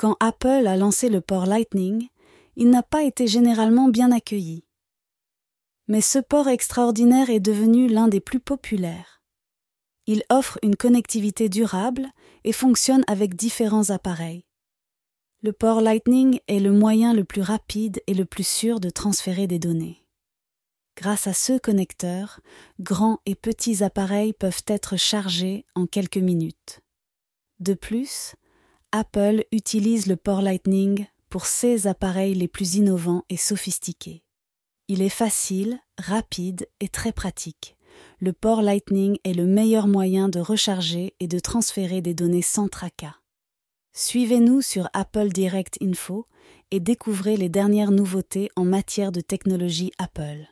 Quand Apple a lancé le port Lightning, il n'a pas été généralement bien accueilli. Mais ce port extraordinaire est devenu l'un des plus populaires. Il offre une connectivité durable et fonctionne avec différents appareils. Le port Lightning est le moyen le plus rapide et le plus sûr de transférer des données. Grâce à ce connecteur, grands et petits appareils peuvent être chargés en quelques minutes. De plus, Apple utilise le port Lightning pour ses appareils les plus innovants et sophistiqués. Il est facile, rapide et très pratique. Le port Lightning est le meilleur moyen de recharger et de transférer des données sans tracas. Suivez-nous sur Apple Direct Info et découvrez les dernières nouveautés en matière de technologie Apple.